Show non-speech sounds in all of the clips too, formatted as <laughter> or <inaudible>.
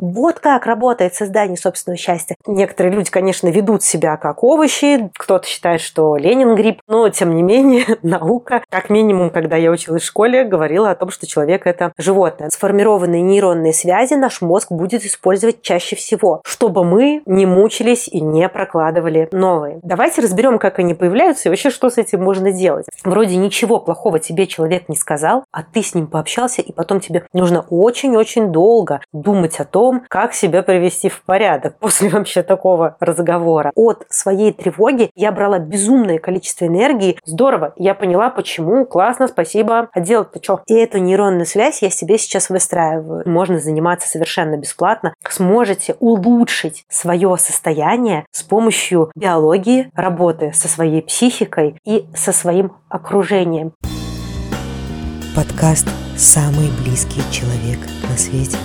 вот как работает создание собственного счастья. Некоторые люди, конечно, ведут себя как овощи, кто-то считает, что Ленин гриб, но тем не менее <laughs> наука, как минимум, когда я училась в школе, говорила о том, что человек это животное. Сформированные нейронные связи наш мозг будет использовать чаще всего, чтобы мы не мучились и не прокладывали новые. Давайте разберем, как они появляются и вообще, что с этим можно делать. Вроде ничего плохого тебе человек не сказал, а ты с ним пообщался, и потом тебе нужно очень-очень долго думать о том, как себя привести в порядок <laughs> после вообще такого разговора. От своей тревоги я брала безумное количество энергии. Здорово, я поняла, почему, классно, спасибо. А делать-то что? И эту нейронную связь я себе сейчас выстраиваю. Можно заниматься совершенно бесплатно. Сможете улучшить свое состояние с помощью биологии, работы со своей психикой и со своим окружением. Подкаст «Самый близкий человек на свете».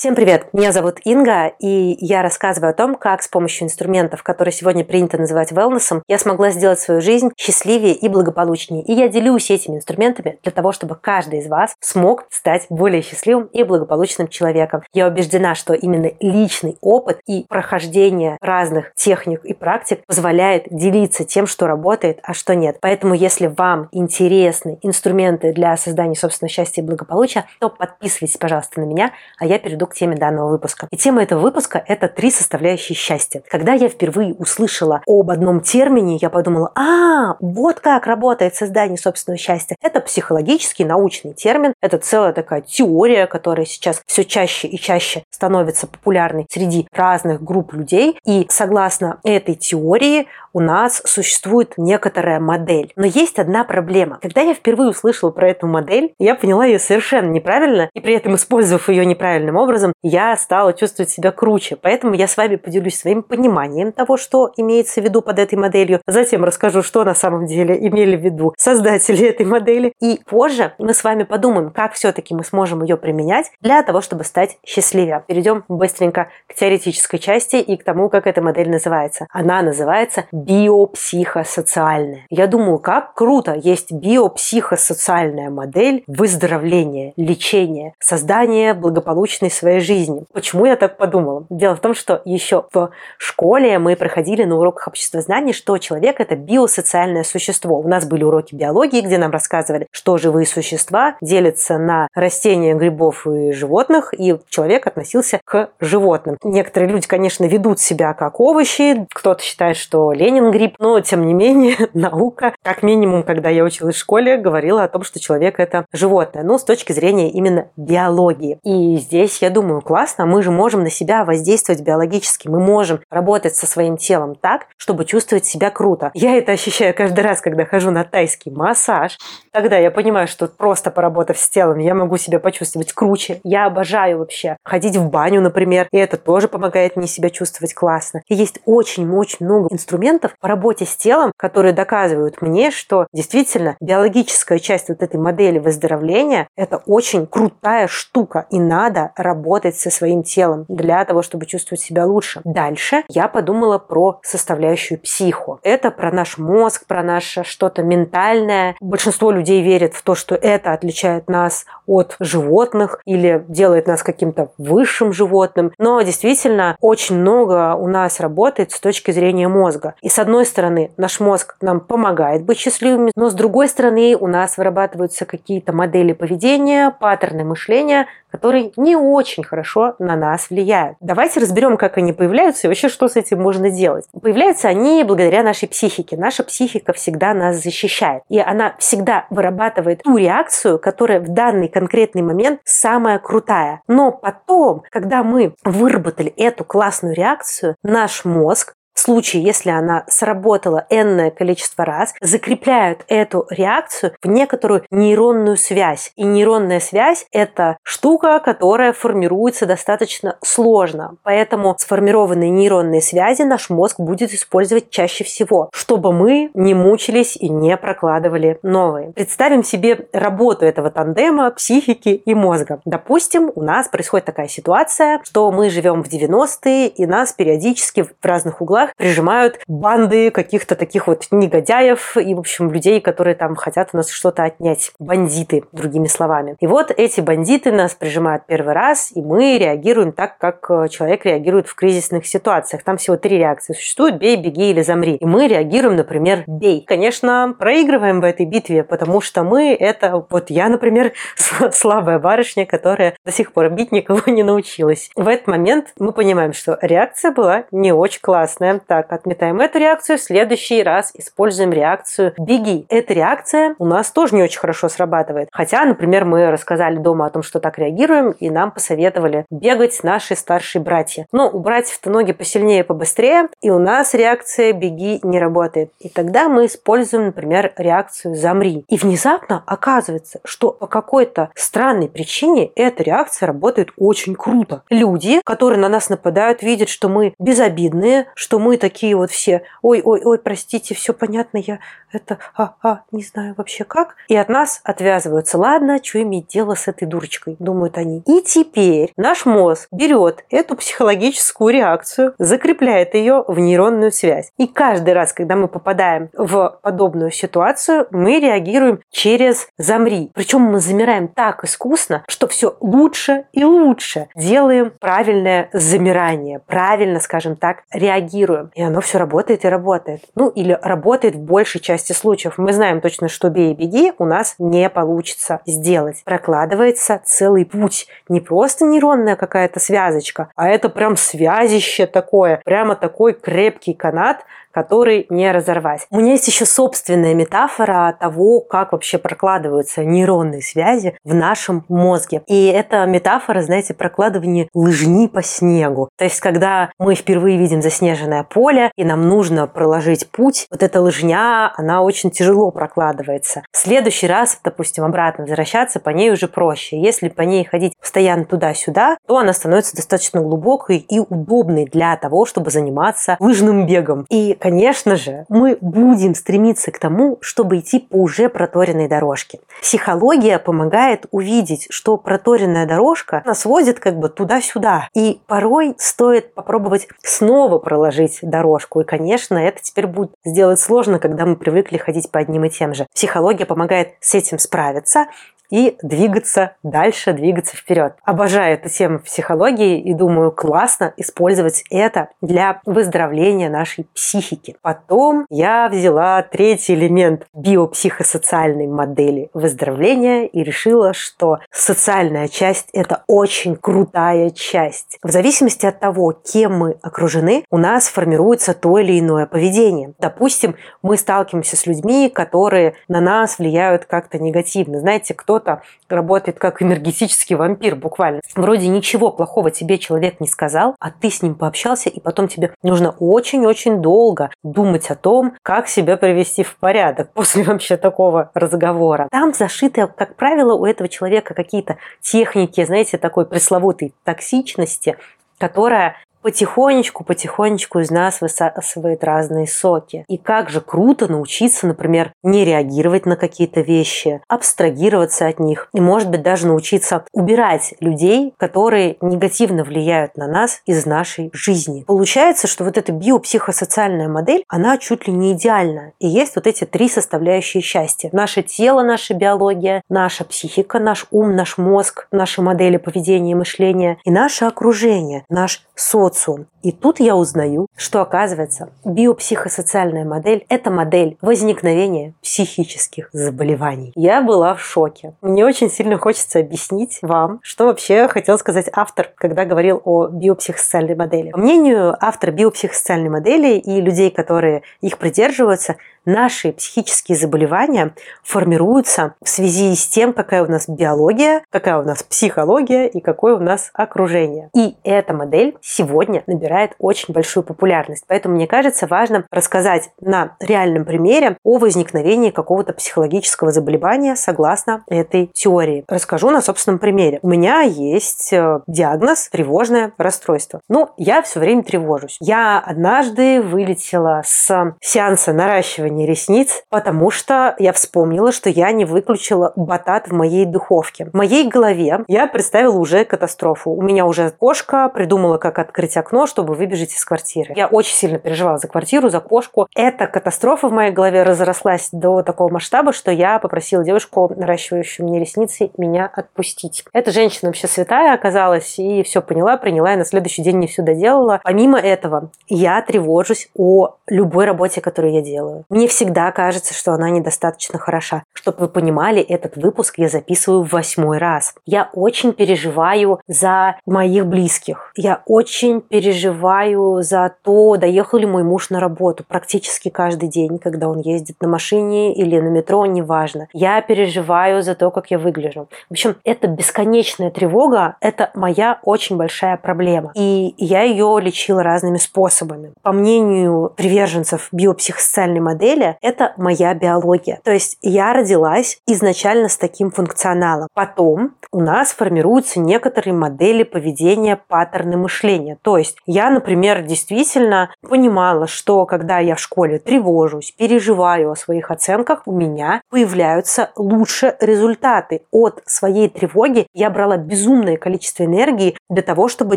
Всем привет! Меня зовут Инга, и я рассказываю о том, как с помощью инструментов, которые сегодня принято называть wellness, я смогла сделать свою жизнь счастливее и благополучнее. И я делюсь этими инструментами для того, чтобы каждый из вас смог стать более счастливым и благополучным человеком. Я убеждена, что именно личный опыт и прохождение разных техник и практик позволяет делиться тем, что работает, а что нет. Поэтому, если вам интересны инструменты для создания собственного счастья и благополучия, то подписывайтесь, пожалуйста, на меня, а я перейду к теме данного выпуска. И тема этого выпуска – это три составляющие счастья. Когда я впервые услышала об одном термине, я подумала, а, вот как работает создание собственного счастья. Это психологический, научный термин, это целая такая теория, которая сейчас все чаще и чаще становится популярной среди разных групп людей. И согласно этой теории у нас существует некоторая модель. Но есть одна проблема. Когда я впервые услышала про эту модель, я поняла ее совершенно неправильно, и при этом, использовав ее неправильным образом, я стала чувствовать себя круче. Поэтому я с вами поделюсь своим пониманием того, что имеется в виду под этой моделью. Затем расскажу, что на самом деле имели в виду создатели этой модели. И позже мы с вами подумаем, как все-таки мы сможем ее применять для того, чтобы стать счастливее. Перейдем быстренько к теоретической части и к тому, как эта модель называется. Она называется биопсихосоциальная. Я думаю, как круто есть биопсихосоциальная модель выздоровления, лечения, создания благополучной своей жизни. Почему я так подумала? Дело в том, что еще в школе мы проходили на уроках обществознания, что человек – это биосоциальное существо. У нас были уроки биологии, где нам рассказывали, что живые существа делятся на растения, грибов и животных, и человек относился к животным. Некоторые люди, конечно, ведут себя как овощи, кто-то считает, что Ленин грипп, но тем не менее <laughs> наука, как минимум, когда я училась в школе, говорила о том, что человек это животное, ну, с точки зрения именно биологии. И здесь, я думаю, классно, мы же можем на себя воздействовать биологически, мы можем работать со своим телом так, чтобы чувствовать себя круто. Я это ощущаю каждый раз, когда хожу на тайский массаж. Тогда я понимаю, что просто поработав с телом, я могу себя почувствовать круче. Я обожаю вообще ходить в баню, например, и это тоже помогает мне себя чувствовать классно. И есть очень-очень много инструментов по работе с телом, которые доказывают мне, что действительно биологическая часть вот этой модели выздоровления – это очень крутая штука, и надо работать со своим телом для того, чтобы чувствовать себя лучше. Дальше я подумала про составляющую психу. Это про наш мозг, про наше что-то ментальное. Большинство людей верит в то, что это отличает нас от животных или делает нас каким-то высшим животным. Но действительно очень много у нас работает с точки зрения мозга. И с одной стороны, наш мозг нам помогает быть счастливыми, но с другой стороны, у нас вырабатываются какие-то модели поведения, паттерны мышления, которые не очень хорошо на нас влияют. Давайте разберем, как они появляются и вообще, что с этим можно делать. Появляются они благодаря нашей психике. Наша психика всегда нас защищает. И она всегда вырабатывает ту реакцию, которая в данный конкретный момент самая крутая. Но потом, когда мы выработали эту классную реакцию, наш мозг случае, если она сработала энное количество раз, закрепляют эту реакцию в некоторую нейронную связь. И нейронная связь – это штука, которая формируется достаточно сложно. Поэтому сформированные нейронные связи наш мозг будет использовать чаще всего, чтобы мы не мучились и не прокладывали новые. Представим себе работу этого тандема психики и мозга. Допустим, у нас происходит такая ситуация, что мы живем в 90-е, и нас периодически в разных углах прижимают банды каких-то таких вот негодяев и, в общем, людей, которые там хотят у нас что-то отнять. Бандиты, другими словами. И вот эти бандиты нас прижимают первый раз, и мы реагируем так, как э, человек реагирует в кризисных ситуациях. Там всего три реакции существует: бей, беги или замри. И мы реагируем, например, бей. Конечно, проигрываем в этой битве, потому что мы это... Вот я, например, <laughs> слабая барышня, которая до сих пор бить никого не научилась. В этот момент мы понимаем, что реакция была не очень классная. Так, отметаем эту реакцию, в следующий раз используем реакцию «беги». Эта реакция у нас тоже не очень хорошо срабатывает. Хотя, например, мы рассказали дома о том, что так реагируем, и нам посоветовали бегать наши старшие братья. Но у братьев-то ноги посильнее, побыстрее, и у нас реакция «беги» не работает. И тогда мы используем, например, реакцию «замри». И внезапно оказывается, что по какой-то странной причине эта реакция работает очень круто. Люди, которые на нас нападают, видят, что мы безобидные, что мы такие вот все «ой-ой-ой, простите, все понятно, я это, а, а, не знаю вообще как». И от нас отвязываются. Ладно, что иметь дело с этой дурочкой, думают они. И теперь наш мозг берет эту психологическую реакцию, закрепляет ее в нейронную связь. И каждый раз, когда мы попадаем в подобную ситуацию, мы реагируем через «замри». Причем мы замираем так искусно, что все лучше и лучше делаем правильное замирание, правильно, скажем так, реагируем. И оно все работает и работает. Ну, или работает в большей части случаев. Мы знаем точно, что бей и беги у нас не получится сделать. Прокладывается целый путь. Не просто нейронная какая-то связочка, а это прям связище такое, прямо такой крепкий канат, который не разорвать. У меня есть еще собственная метафора того, как вообще прокладываются нейронные связи в нашем мозге. И это метафора, знаете, прокладывание лыжни по снегу. То есть, когда мы впервые видим заснеженное поле, и нам нужно проложить путь, вот эта лыжня, она очень тяжело прокладывается. В следующий раз, допустим, обратно возвращаться, по ней уже проще. Если по ней ходить постоянно туда-сюда, то она становится достаточно глубокой и удобной для того, чтобы заниматься лыжным бегом. И конечно же, мы будем стремиться к тому, чтобы идти по уже проторенной дорожке. Психология помогает увидеть, что проторенная дорожка нас возит как бы туда-сюда. И порой стоит попробовать снова проложить дорожку. И, конечно, это теперь будет сделать сложно, когда мы привыкли ходить по одним и тем же. Психология помогает с этим справиться и двигаться дальше, двигаться вперед. Обожаю эту тему психологии и думаю, классно использовать это для выздоровления нашей психики. Потом я взяла третий элемент биопсихосоциальной модели выздоровления и решила, что социальная часть – это очень крутая часть. В зависимости от того, кем мы окружены, у нас формируется то или иное поведение. Допустим, мы сталкиваемся с людьми, которые на нас влияют как-то негативно. Знаете, кто кто-то работает как энергетический вампир буквально. Вроде ничего плохого тебе человек не сказал, а ты с ним пообщался, и потом тебе нужно очень-очень долго думать о том, как себя привести в порядок <laughs> после вообще такого разговора. Там зашиты, как правило, у этого человека какие-то техники, знаете, такой пресловутой токсичности, которая потихонечку, потихонечку из нас высасывает разные соки. И как же круто научиться, например, не реагировать на какие-то вещи, абстрагироваться от них и, может быть, даже научиться убирать людей, которые негативно влияют на нас из нашей жизни. Получается, что вот эта биопсихосоциальная модель, она чуть ли не идеальна. И есть вот эти три составляющие счастья. Наше тело, наша биология, наша психика, наш ум, наш мозг, наши модели поведения и мышления и наше окружение, наш социум социум. И тут я узнаю, что оказывается биопсихосоциальная модель – это модель возникновения психических заболеваний. Я была в шоке. Мне очень сильно хочется объяснить вам, что вообще хотел сказать автор, когда говорил о биопсихосоциальной модели. По мнению автора биопсихосоциальной модели и людей, которые их придерживаются, наши психические заболевания формируются в связи с тем, какая у нас биология, какая у нас психология и какое у нас окружение. И эта модель сегодня набирает очень большую популярность. Поэтому мне кажется важно рассказать на реальном примере о возникновении какого-то психологического заболевания согласно этой теории. Расскажу на собственном примере. У меня есть э, диагноз тревожное расстройство. Ну, я все время тревожусь. Я однажды вылетела с сеанса наращивания наращивания ресниц, потому что я вспомнила, что я не выключила батат в моей духовке. В моей голове я представила уже катастрофу. У меня уже кошка придумала, как открыть окно, чтобы выбежать из квартиры. Я очень сильно переживала за квартиру, за кошку. Эта катастрофа в моей голове разрослась до такого масштаба, что я попросила девушку, наращивающую мне ресницы, меня отпустить. Эта женщина вообще святая оказалась и все поняла, приняла, и на следующий день не все доделала. Помимо этого, я тревожусь о любой работе, которую я делаю. Мне всегда кажется, что она недостаточно хороша. Чтобы вы понимали, этот выпуск я записываю в восьмой раз. Я очень переживаю за моих близких. Я очень переживаю за то, доехал ли мой муж на работу практически каждый день, когда он ездит на машине или на метро, неважно. Я переживаю за то, как я выгляжу. В общем, это бесконечная тревога, это моя очень большая проблема. И я ее лечила разными способами. По мнению приверженцев биопсихосоциальной модели, это моя биология. То есть я родилась изначально с таким функционалом. Потом у нас формируются некоторые модели поведения, паттерны мышления. То есть я, например, действительно понимала, что когда я в школе тревожусь, переживаю о своих оценках, у меня появляются лучше результаты. От своей тревоги я брала безумное количество энергии для того, чтобы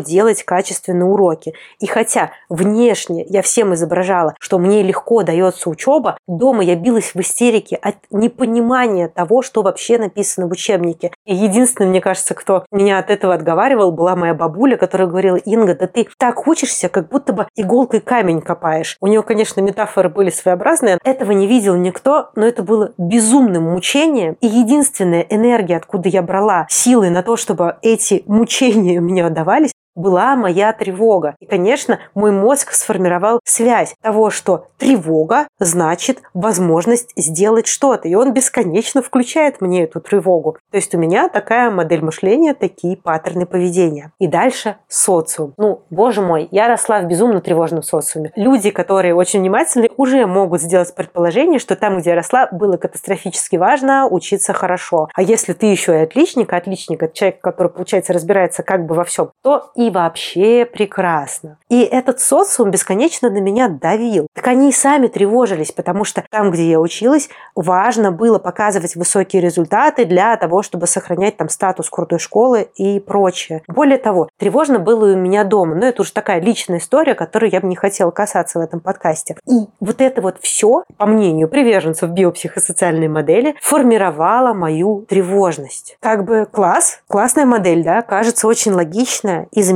делать качественные уроки. И хотя внешне я всем изображала, что мне легко дается учеба, дома я билась в истерике от непонимания того, что вообще написано в учебнике. И единственный, мне кажется, кто меня от этого отговаривал, была моя бабуля, которая говорила, Инга, да ты так учишься, как будто бы иголкой камень копаешь. У нее, конечно, метафоры были своеобразные. Этого не видел никто, но это было безумным мучением. И единственная энергия, откуда я брала силы на то, чтобы эти мучения меня давались, была моя тревога. И, конечно, мой мозг сформировал связь того, что тревога значит возможность сделать что-то. И он бесконечно включает мне эту тревогу. То есть у меня такая модель мышления, такие паттерны поведения. И дальше социум. Ну, боже мой, я росла в безумно тревожном социуме. Люди, которые очень внимательны, уже могут сделать предположение, что там, где я росла, было катастрофически важно учиться хорошо. А если ты еще и отличник, отличник, это человек, который, получается, разбирается как бы во всем, то и вообще прекрасно. И этот социум бесконечно на меня давил. Так они и сами тревожились, потому что там, где я училась, важно было показывать высокие результаты для того, чтобы сохранять там статус крутой школы и прочее. Более того, тревожно было и у меня дома. Но это уже такая личная история, которую я бы не хотела касаться в этом подкасте. И вот это вот все, по мнению приверженцев биопсихосоциальной модели, формировало мою тревожность. Как бы класс, классная модель, да, кажется очень логичная и замечательная.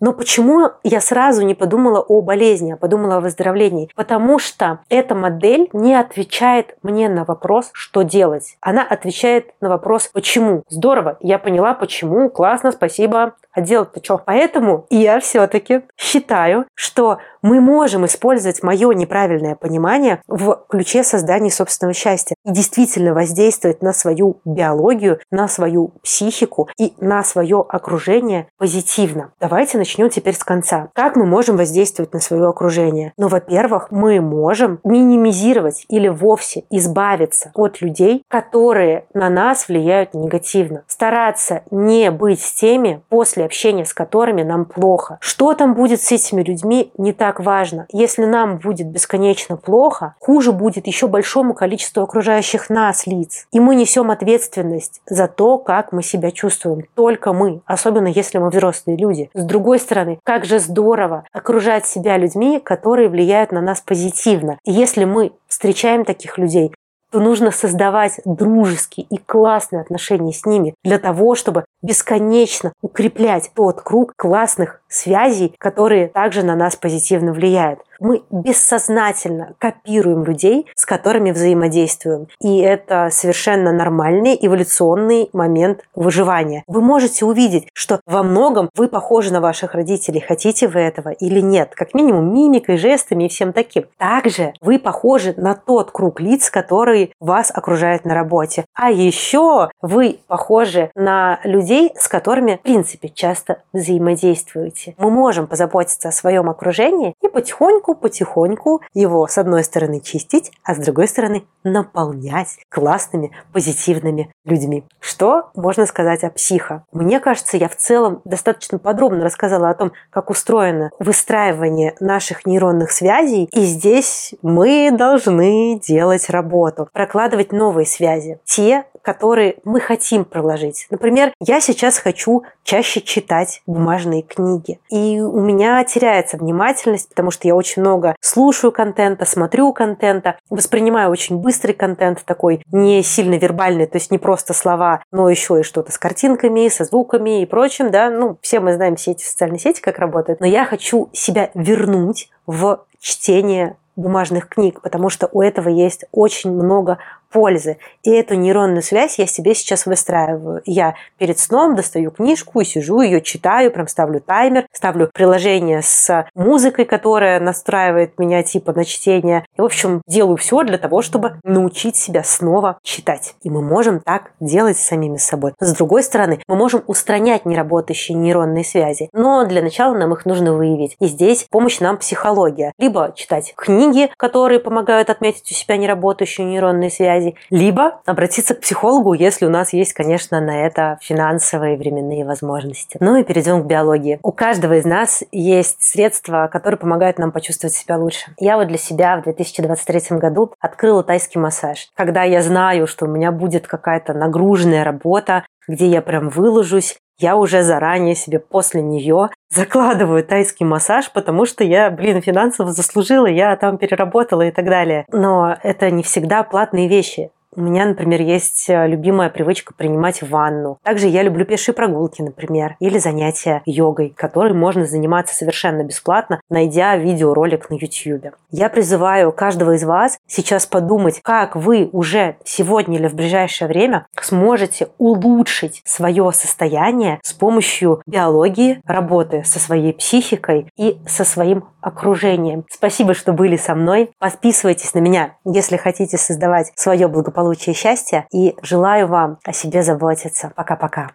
Но почему я сразу не подумала о болезни, а подумала о выздоровлении? Потому что эта модель не отвечает мне на вопрос, что делать. Она отвечает на вопрос, почему. Здорово, я поняла, почему, классно, спасибо. А делать-то что? Поэтому я все-таки считаю, что мы можем использовать мое неправильное понимание в ключе создания собственного счастья и действительно воздействовать на свою биологию, на свою психику и на свое окружение позитивно. Давайте начнем теперь с конца. Как мы можем воздействовать на свое окружение? Ну, во-первых, мы можем минимизировать или вовсе избавиться от людей, которые на нас влияют негативно. Стараться не быть с теми, после общения с которыми нам плохо. Что там будет с этими людьми, не так важно. Если нам будет бесконечно плохо, хуже будет еще большому количеству окружающих нас лиц. И мы несем ответственность за то, как мы себя чувствуем. Только мы, особенно если мы взрослые люди. С другой стороны, как же здорово окружать себя людьми, которые влияют на нас позитивно. И если мы встречаем таких людей, то нужно создавать дружеские и классные отношения с ними для того, чтобы бесконечно укреплять тот круг классных связей, которые также на нас позитивно влияют. Мы бессознательно копируем людей, с которыми взаимодействуем. И это совершенно нормальный эволюционный момент выживания. Вы можете увидеть, что во многом вы похожи на ваших родителей, хотите вы этого или нет. Как минимум мимикой, жестами и всем таким. Также вы похожи на тот круг лиц, который вас окружает на работе. А еще вы похожи на людей, с которыми, в принципе, часто взаимодействуете. Мы можем позаботиться о своем окружении и потихоньку потихоньку его с одной стороны чистить, а с другой стороны наполнять классными, позитивными людьми. Что можно сказать о психо? Мне кажется, я в целом достаточно подробно рассказала о том, как устроено выстраивание наших нейронных связей. И здесь мы должны делать работу, прокладывать новые связи. Те, которые мы хотим проложить. Например, я сейчас хочу чаще читать бумажные книги. Книги. И у меня теряется внимательность, потому что я очень много слушаю контента, смотрю контента, воспринимаю очень быстрый контент, такой не сильно вербальный, то есть не просто слова, но еще и что-то с картинками, со звуками и прочим, да, ну, все мы знаем все эти социальные сети, как работают, но я хочу себя вернуть в чтение бумажных книг, потому что у этого есть очень много пользы. И эту нейронную связь я себе сейчас выстраиваю. Я перед сном достаю книжку и сижу, ее читаю, прям ставлю таймер, ставлю приложение с музыкой, которая настраивает меня типа на чтение. И, в общем, делаю все для того, чтобы научить себя снова читать. И мы можем так делать с самими собой. С другой стороны, мы можем устранять неработающие нейронные связи. Но для начала нам их нужно выявить. И здесь помощь нам психология. Либо читать книги, которые помогают отметить у себя неработающие нейронные связи, связи, либо обратиться к психологу, если у нас есть, конечно, на это финансовые временные возможности. Ну и перейдем к биологии. У каждого из нас есть средства, которые помогают нам почувствовать себя лучше. Я вот для себя в 2023 году открыла тайский массаж. Когда я знаю, что у меня будет какая-то нагруженная работа, где я прям выложусь, я уже заранее себе после нее закладываю тайский массаж, потому что я, блин, финансово заслужила, я там переработала и так далее. Но это не всегда платные вещи. У меня, например, есть э, любимая привычка принимать ванну. Также я люблю пешие прогулки, например, или занятия йогой, которой можно заниматься совершенно бесплатно, найдя видеоролик на YouTube. Я призываю каждого из вас сейчас подумать, как вы уже сегодня или в ближайшее время сможете улучшить свое состояние с помощью биологии, работы со своей психикой и со своим окружением. Спасибо, что были со мной. Подписывайтесь на меня, если хотите создавать свое благополучие и счастье. И желаю вам о себе заботиться. Пока-пока.